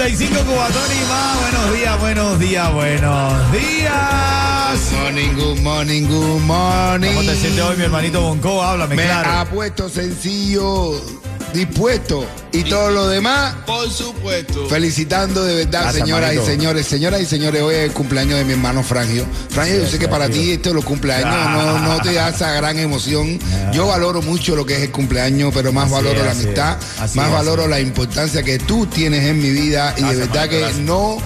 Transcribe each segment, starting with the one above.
Happy birthday, Ritmo 95 Cubatón y más. Buenos días, buenos días, buenos días. Morning, good morning, good morning. ¿Cómo te sientes hoy, mi hermanito Bonco? Háblame, Me claro. ha puesto sencillo, dispuesto y todo lo demás. Por supuesto. Felicitando de verdad, Gracias, señoras y señores. Señoras y señores, hoy es el cumpleaños de mi hermano Frangio. Frangio, yo sé que para ti esto los cumpleaños no, no te da esa gran emoción. Yo valoro mucho lo que es el cumpleaños, pero más Así valoro es, la amistad, más es, valoro así la importancia que tú tienes en mi vida y de verdad que gracias. no.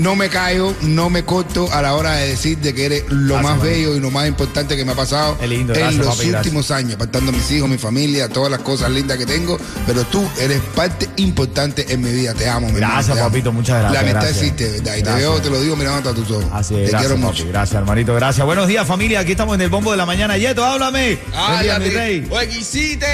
No me callo, no me corto a la hora de decir de que eres lo Gracias, más bello y lo más importante que me ha pasado lindo, en gracias, los papi, gracias. últimos años, apartando a mis hijos, mi familia, todas las cosas lindas que tengo, pero tú eres parte importante en mi vida. Te amo, mi hermano, Gracias, te amo. papito, muchas gracias, La amistad existe, ¿verdad? Y te veo, te lo digo mirando hasta tus ojos. Así es, te gracias, quiero papi. mucho. Gracias, hermanito, gracias. Buenos días, familia. Aquí estamos en el bombo de la mañana. Yeto, háblame. Buen día, mi rey. Oye, quisiste.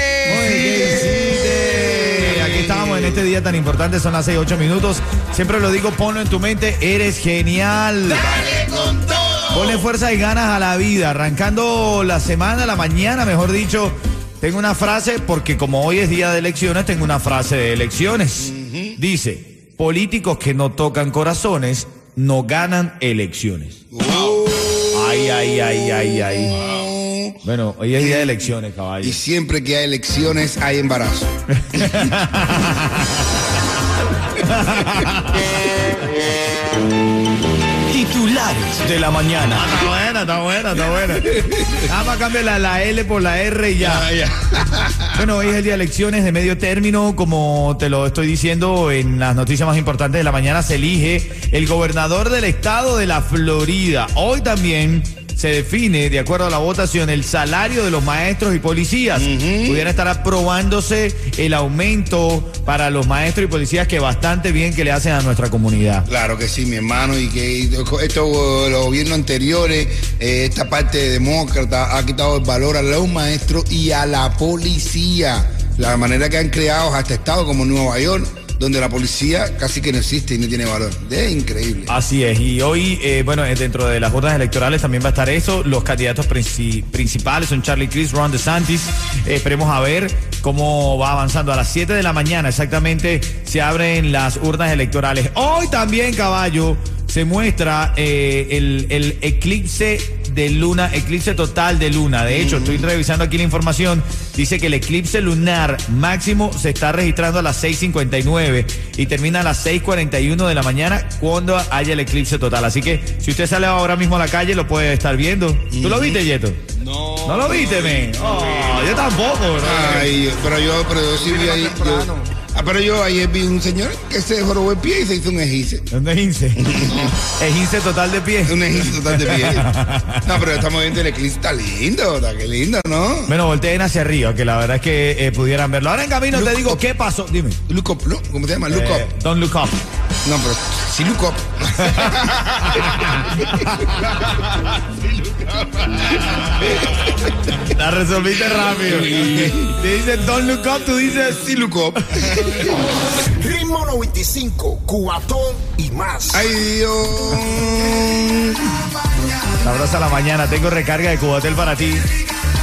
Este día tan importante, son las 6, 8 minutos. Siempre lo digo, ponlo en tu mente, eres genial. Ponle fuerza y ganas a la vida. Arrancando la semana, la mañana, mejor dicho, tengo una frase, porque como hoy es día de elecciones, tengo una frase de elecciones. Dice, políticos que no tocan corazones no ganan elecciones. Ay, ay, ay, ay, ay. Bueno, hoy es día de elecciones, caballo. Y siempre que hay elecciones hay embarazo. Titulares de la mañana. Está buena, está buena, está buena. Nada más cambia la, la L por la R y ya. Bueno, hoy es el día de elecciones de medio término. Como te lo estoy diciendo en las noticias más importantes de la mañana, se elige el gobernador del estado de la Florida. Hoy también se define, de acuerdo a la votación, el salario de los maestros y policías. Pudiera estar aprobándose el aumento para los maestros y policías que bastante bien que le hacen a nuestra comunidad. Claro que sí, mi hermano, y que esto, los gobiernos anteriores, eh, esta parte demócrata ha quitado el valor a los maestros y a la policía. La manera que han creado hasta estados como Nueva York, donde la policía casi que no existe y no tiene valor. Es increíble. Así es, y hoy, eh, bueno, eh, dentro de las jornadas electorales también va a estar eso. Los candidatos princi- principales son Charlie Cris, Ron DeSantis. Eh, esperemos a ver cómo va avanzando. A las 7 de la mañana exactamente se abren las urnas electorales. Hoy también, caballo, se muestra el, el eclipse de luna, eclipse total de luna. De hecho, estoy revisando aquí la información. Dice que el eclipse lunar máximo se está registrando a las 6.59 y termina a las 6.41 de la mañana cuando haya el eclipse total. Así que si usted sale ahora mismo a la calle, lo puede estar viendo. ¿Tú lo viste, Yeto? No. ¿No lo viste, men? Oh, yo tampoco, bro. Ay, pero yo, pero yo sí vi ahí. yo- ah, pero yo ayer vi un señor que se jorobó el pie y se hizo un ejice. ¿Dónde es Ince? Es Ince total de pie. Un ejice total de pie. No, pero estamos viendo el eclipse, está lindo, está que lindo, ¿no? Bueno, volteen hacia arriba, que la verdad es que eh, pudieran verlo. Ahora en camino te digo up. qué pasó. Dime. Look up, ¿no? ¿Cómo se llama? Look Eh, up. don't look up. No, pero si look up. La resolviste rápido. Te dice don't look up, tú dices Si look up. Ritmo 95, cuatón y más. Ay, Dios. Sabrosa la mañana, tengo recarga de Cubatel para ti.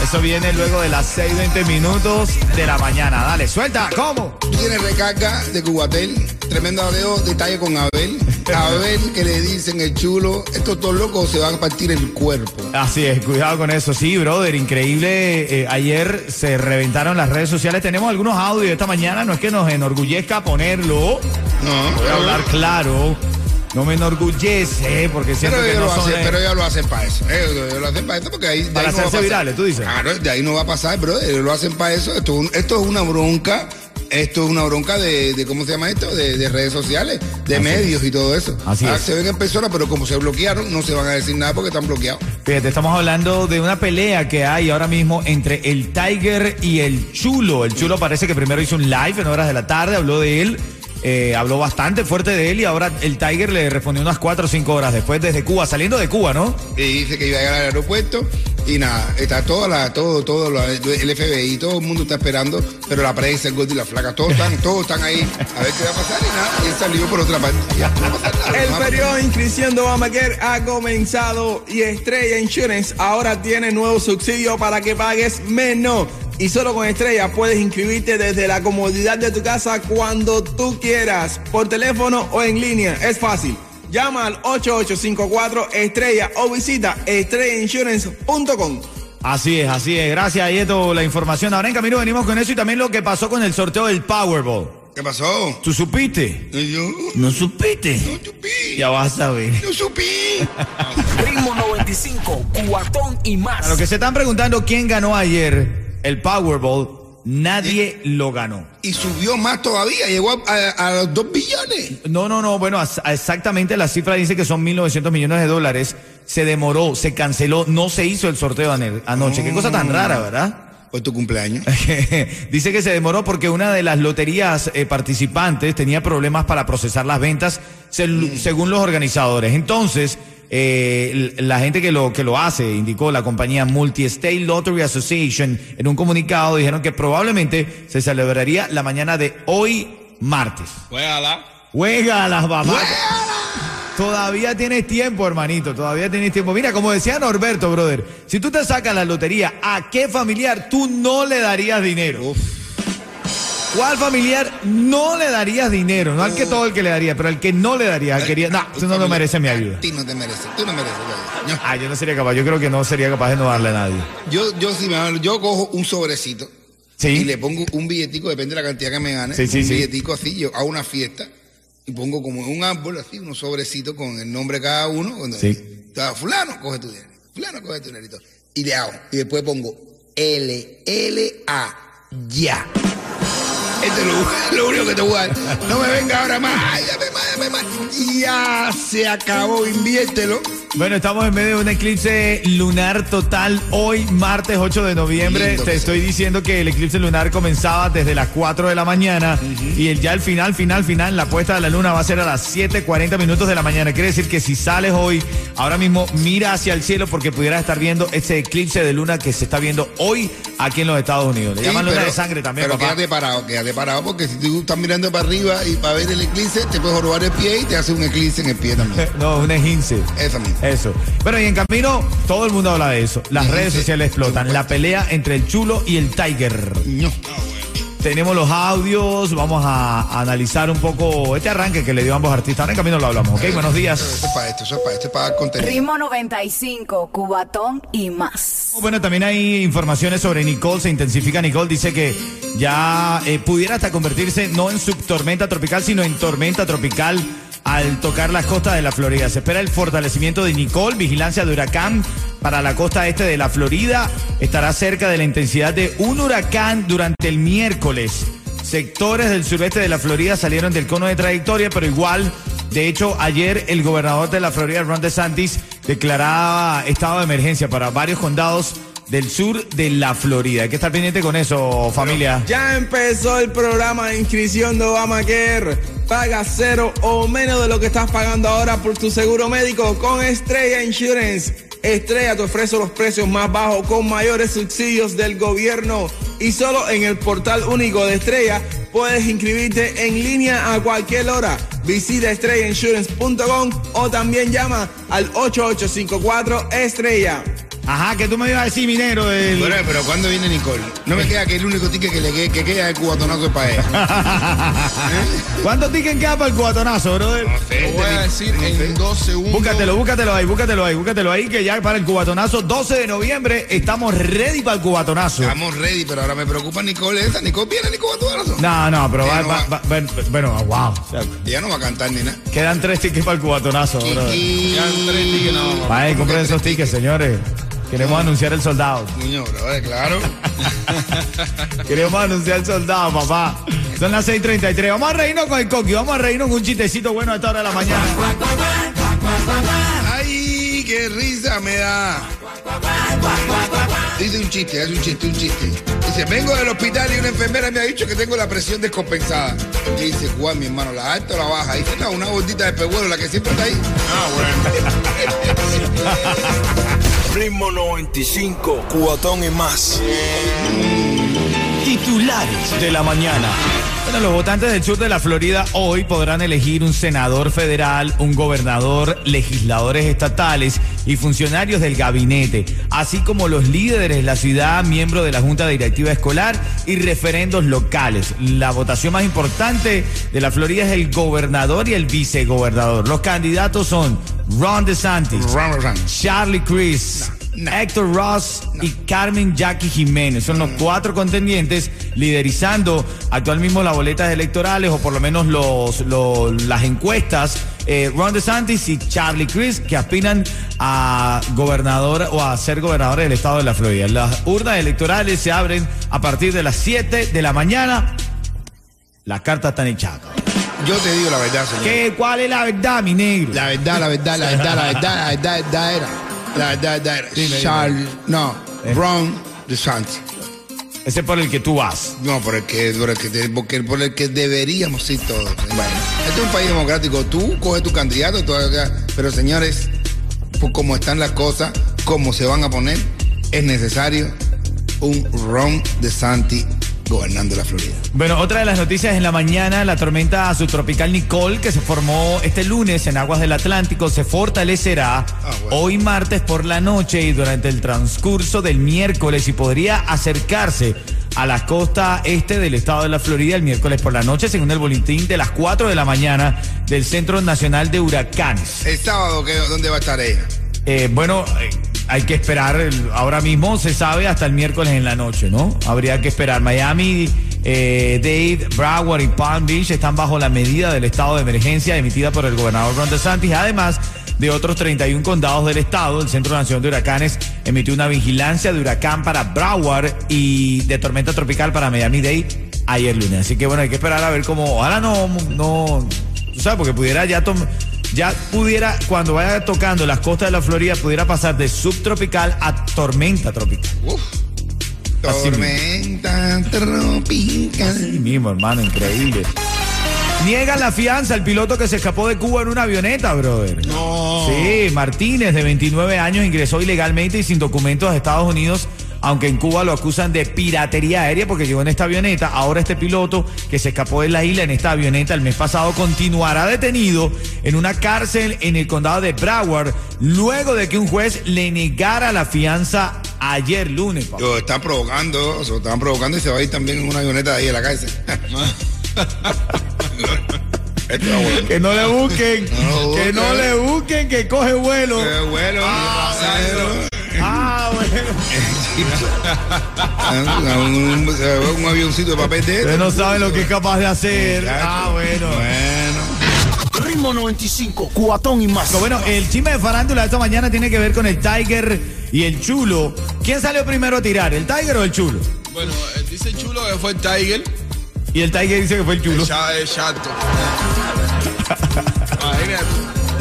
Eso viene luego de las 6.20 minutos de la mañana. Dale, suelta, ¿cómo? Tú tienes recarga de Cubatel. Tremendo areo, detalle con Abel. Abel que le dicen el chulo. Estos dos locos se van a partir el cuerpo. Así es, cuidado con eso. Sí, brother, increíble. Eh, ayer se reventaron las redes sociales. Tenemos algunos audios esta mañana. No es que nos enorgullezca ponerlo. No, Voy a hablar claro. No me enorgullece, porque siento Pero que no lo son... pero ellos lo hacen para eso. Ellos, ellos lo hacen para eso porque ahí. de Para ahí no va a hacerse pasar. virales, tú dices. Claro, de ahí no va a pasar, bro. Ellos lo hacen para eso. Esto, esto es una bronca. Esto es una bronca de, de ¿cómo se llama esto? De, de redes sociales, de Así medios y todo eso. Así Ah, es. Se ven en persona, pero como se bloquearon, no se van a decir nada porque están bloqueados. Fíjate, estamos hablando de una pelea que hay ahora mismo entre el Tiger y el Chulo. El Chulo parece que primero hizo un live en horas de la tarde, habló de él. Eh, habló bastante fuerte de él y ahora el Tiger le respondió unas cuatro o cinco horas después desde Cuba, saliendo de Cuba, ¿no? Y dice que iba a llegar al aeropuerto y nada, está toda la, todo, todo, la- el FBI, todo el mundo está esperando, pero la prensa, el gordo y la flaca, todos están, todos están ahí a ver qué va a pasar y nada, y él salió por otra parte. Ya, no nada, El no periodo de inscripción de Obamacare ha comenzado y Estrella Insurance ahora tiene nuevo subsidio para que pagues menos. Y solo con Estrella puedes inscribirte desde la comodidad de tu casa cuando tú quieras, por teléfono o en línea. Es fácil. Llama al 8854 Estrella o visita estrellainsurance.com. Así es, así es. Gracias, Yeto, la información. Ahora en camino venimos con eso y también lo que pasó con el sorteo del Powerball. ¿Qué pasó? ¿Tú supiste? Y yo, ¿No supiste? no supí, Ya vas a ver. no supí. Ritmo 95, cuatón y más. A lo que se están preguntando quién ganó ayer el Powerball, nadie lo ganó. Y subió más todavía, llegó a, a- a los 2 billones. No, no, no. Bueno, as- exactamente la cifra dice que son 1.900 millones de dólares. Se demoró, se canceló, no se hizo el sorteo anoche. Qué cosa tan rara, ¿verdad? Por tu cumpleaños. Dice que se demoró porque una de las loterías eh, participantes tenía problemas para procesar las ventas, sel- según los organizadores. Entonces, eh, la gente que lo, que lo hace, indicó la compañía Multi-State Lottery Association, en un comunicado dijeron que probablemente se celebraría la mañana de hoy, martes. Juega las mamás. Todavía tienes tiempo, hermanito, todavía tienes tiempo. Mira, como decía Norberto, brother, si tú te sacas la lotería, ¿a qué familiar tú no le darías dinero? Uf. ¿Cuál familiar no le darías dinero? No al que todo el que le daría, pero al que no le daría, al quería, no, tú no lo mereces mi ayuda. A ti no te mereces, tú no mereces la ayuda. Ah, yo no sería capaz, yo creo que no sería capaz de no darle a nadie. Yo, yo sí me yo cojo un sobrecito Sí. y le pongo un billetico, depende de la cantidad que me gane. Sí, sí, un billetico así, yo hago una fiesta y pongo como un árbol así, unos sobrecitos con el nombre de cada uno. Cuando Sí. está, fulano, coge tu dinero. Fulano, coge tu dinerito. Y le hago. Y después pongo L, L, A, ya. Esto es lo, único que te voy. No me venga ahora más. Más. Ya se acabó, inviértelo. Bueno, estamos en medio de un eclipse lunar total hoy, martes 8 de noviembre. Lindo Te estoy sea. diciendo que el eclipse lunar comenzaba desde las 4 de la mañana y el, ya el final, final, final, la puesta de la luna va a ser a las 7:40 minutos de la mañana. Quiere decir que si sales hoy, ahora mismo mira hacia el cielo porque pudieras estar viendo ese eclipse de luna que se está viendo hoy aquí en los Estados Unidos. Le Sí, llaman luna pero- de sangre también, Pero papá. quédate parado, quédate parado, porque si tú estás mirando para arriba y para ver el eclipse, te puedes robar el pie y te hace un eclipse en el pie también. No, un ejince. Esa misma. Eso. Bueno, y en camino, todo el mundo habla de eso. Las redes sociales explotan. La pelea entre el chulo y el tiger. No. Tenemos los audios, vamos a, analizar un poco este arranque que le dio a ambos artistas. Ahora en camino lo hablamos, ¿ok? Buenos días. Eso es para esto, eso es para esto, es para contenido. Ritmo 95, Cubatón y más. Bueno, también hay informaciones sobre Nicole, se intensifica Nicole, dice que ya eh, pudiera hasta convertirse no en subtormenta tropical, sino en tormenta tropical al tocar las costas de la Florida. Se espera el fortalecimiento de Nicole, vigilancia de huracán para la costa este de la Florida. Estará cerca de la intensidad de un huracán durante el miércoles. Sectores del sureste de la Florida salieron del cono de trayectoria, pero igual de hecho, ayer el gobernador de la Florida, Ron DeSantis, declaraba estado de emergencia para varios condados del sur de la Florida. Hay que estar pendiente con eso, familia. Ya empezó el programa de inscripción de Obamacare. Paga cero o menos de lo que estás pagando ahora por tu seguro médico con Estrella Insurance. Estrella te ofrece los precios más bajos con mayores subsidios del gobierno. Y solo en el portal único de Estrella puedes inscribirte en línea a cualquier hora. Visita estrellainsurance.com o también llama al 8854 Estrella. Ajá, que tú me ibas a decir, minero, del... Bueno, pero ¿cuándo viene Nicole? No me queda que el único ticket que le que, que queda es cubatonazo para ella. ¿Cuántos tickets queda para el cubatonazo, brother? Te voy a decir en dos segundos. Búscatelo, búscatelo ahí, búscatelo ahí, búscatelo ahí, que ya para el cubatonazo, 12 de noviembre, estamos ready para el cubatonazo. Estamos ready, pero ahora me preocupa Nicole esa. Nicole viene ni cubatonazo. No, no, pero va, no va- va- va- ven- bueno, wow. o sea, Ella no va a cantar ni nada. quedan tres tickets para el cubatonazo, brother. Ya tres tickets más. Vaya, compren esos tickets, señores. Queremos anunciar el soldado. Niño, bro, claro. Queremos anunciar el soldado, papá. Son las 6:33. Vamos a reírnos con el coqui. Vamos a reírnos con un chistecito bueno a esta hora de la mañana. Ay, qué risa me da. Dice un chiste, hace un chiste, un chiste. Dice, vengo del hospital y una enfermera me ha dicho que tengo la presión descompensada. Y dice, Juan, mi hermano, ¿la alta o la baja? Dice, no, una gordita de pehuelo, la que siempre está ahí. Ritmo 95, cuatón y más. Titulares de la mañana. Bueno, los votantes del sur de la Florida hoy podrán elegir un senador federal, un gobernador, legisladores estatales y funcionarios del gabinete, así como los líderes de la ciudad, miembros de la Junta Directiva Escolar y referendos locales. La votación más importante de la Florida es el gobernador y el vicegobernador. Los candidatos son Ron DeSantis, Ron, Ron. Charlie Chris, Héctor Ross y Carmen Jackie Jiménez. Son los cuatro contendientes liderizando actual mismo las boletas electorales o por lo menos los, los- las encuestas. Eh, Ron DeSantis y Charlie Chris que aspiran a gobernador o a ser gobernadores del estado de la Florida. Las urnas electorales se abren a partir de las 7 de la mañana. Las cartas están echadas. Yo te digo la verdad, señor. ¿Qué, ¿Cuál es la verdad, mi negro? La verdad, la verdad, la verdad, la verdad, la verdad, la verdad era. La verdad, la verdad era. Dime, dime. Charles, no, Eh. Ron DeSantis. Ese es por el que tú vas. No, por el que, por el que, deberíamos ir todos. Bueno, este es un país democrático. Tú coges tu candidato, pero señores, por cómo están las cosas, cómo se van a poner, es necesario un Ron DeSantis gobernando la Florida. Bueno, otra de las noticias en la mañana, la tormenta subtropical Nicole, que se formó este lunes en aguas del Atlántico, se fortalecerá bueno. hoy martes por la noche y durante el transcurso del miércoles y podría acercarse a la costa este del estado de la Florida el miércoles por la noche, según el boletín de las 4 de la mañana del Centro Nacional de Huracanes. El sábado, ¿qué- ¿dónde va a estar ella? Eh, bueno, eh, hay que esperar, ahora mismo se sabe hasta el miércoles en la noche, ¿no? Habría que esperar. Miami, eh, Dade, Broward y Palm Beach están bajo la medida del estado de emergencia emitida por el gobernador Ron DeSantis, además de otros 31 condados del estado. El Centro Nacional de Huracanes emitió una vigilancia de huracán para Broward y de tormenta tropical para Miami-Dade ayer lunes. Así que bueno, hay que esperar a ver cómo, ojalá no, no, tú sabes, porque pudiera ya tom- ya pudiera, cuando vaya tocando las costas de la Florida, pudiera pasar de subtropical a tormenta tropical. Uf. Así Tormenta tropical. Sí mismo, hermano, increíble. Niegan la fianza al piloto que se escapó de Cuba en una avioneta, brother. No. Sí, Martínez, de 29 años, ingresó ilegalmente y sin documentos a Estados Unidos, aunque en Cuba lo acusan de piratería aérea porque llegó en esta avioneta. Ahora este piloto que se escapó de la isla en esta avioneta el mes pasado continuará detenido en una cárcel en el condado de Broward luego de que un juez le negara la fianza ayer lunes. papá. Lo están provocando, lo están provocando y se va a ir también en una avioneta de ahí a la cárcel. Que no le busquen, No que no le busquen, que coge vuelo. Bueno, pasajero. Ah, un, avioncito de papel de Ustedes no saben lo que es capaz de hacer. Exacto. Ah, bueno. Bueno. Ritmo 95, cuatón y más. Bueno, el chisme de farándula de esta mañana tiene que ver con el Tiger y el Chulo. ¿Quién salió primero a tirar, el Tiger o el Chulo? Bueno, dice Chulo que fue el Tiger. Y el Tiger dice que fue el Chulo. El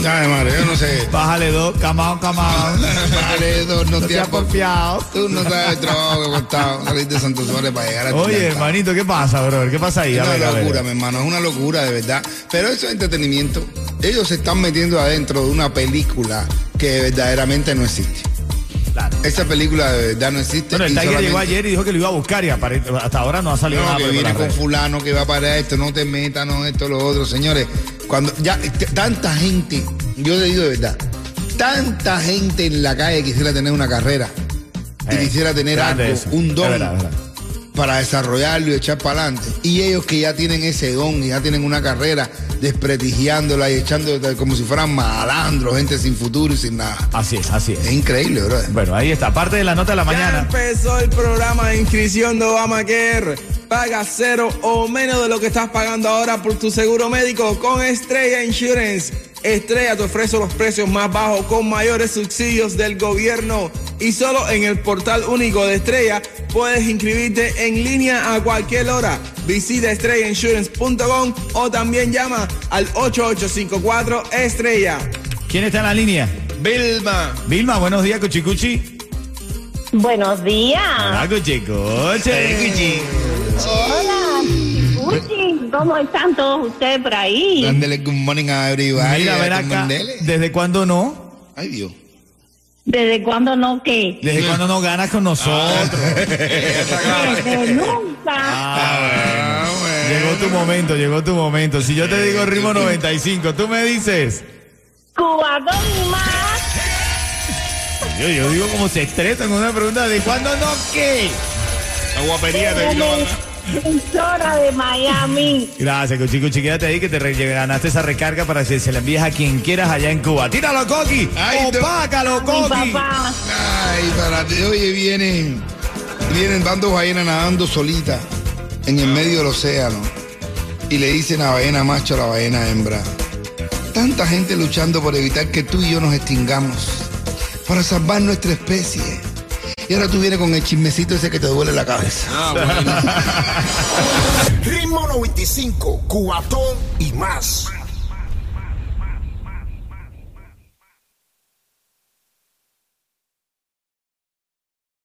Ay, madre, yo no sé. Bájale dos, camao, camao. Vale, dos, no No te te ha ha porfiado. Tú no sabes el trabajo que costado salir de Santo Suárez para llegar a Oye, hermanito, ¿qué pasa, brother? ¿Qué pasa ahí? Es A una locura, mi hermano, es una locura de verdad. Pero eso es entretenimiento. Ellos se están metiendo adentro de una película que verdaderamente no existe. Claro. Esa película de verdad no existe. Bueno, el Tiger llegó ayer y dijo que lo iba a buscar y hasta ahora no ha salido No, nada que viene con fulano que va para esto, no te metas, no esto, lo otro, señores. Cuando ya tanta gente, yo le digo de verdad, tanta gente en la calle quisiera tener una carrera y Eh, quisiera tener algo, eso. un Es don verdad, es verdad. Para desarrollarlo y echar para adelante. Y ellos que ya tienen ese don y ya tienen una carrera desprestigiándola y echándola como si fueran malandros, gente sin futuro y sin nada. Así es, así Es es. increíble, brother. Bueno, ahí está. Parte de la nota de la Ya mañana. empezó el programa de inscripción de Obamacare. Paga cero o menos de lo que estás pagando ahora por tu seguro médico con Estrella Insurance. Estrella te ofrece los precios más bajos con mayores subsidios del gobierno. Y solo en el portal único de Estrella puedes inscribirte en línea a cualquier hora. Visita estrellainsurance.com o también llama al 8854 Estrella. ¿Quién está en la línea? Vilma. Vilma, buenos días, Cuchicuchi. Buenos días. Hola, Cuchi, Cuchi. Hola. Uchi, ¿cómo están todos ustedes por ahí? Dándole good morning a everybody. Mira, a todo acá. ¿Desde cuándo no? Ay, Dios. ¿Desde cuándo no qué? ¿Desde cuándo no ganas con nosotros? Desde nunca. Ah, bueno. Llegó tu momento, llegó tu momento. Si yo te digo ritmo 95, tú me dices. Cubatón más. Yo, yo digo como se estresa con una pregunta de cuándo no qué. La guapería te vino a Emisora de Miami. Gracias, Cuchi Cuchi. Quédate ahí que te re- ganaste esa recarga para que se la envíes a quien quieras allá en Cuba. ¡Tíralo, Coqui! Ay, no. ¡Opácalo, Mi Coqui! papá. Ay, para ti. Oye, vienen, vienen dando ballenas nadando solita en el medio del océano. Y le dicen a la ballena macho a la ballena hembra. Tanta gente luchando por evitar que tú y yo nos extingamos. Para salvar nuestra especie. Y ahora tú vienes con el chismecito ese que te duele la cabeza. Ah, bueno. Ritmo 95, cuatón y más.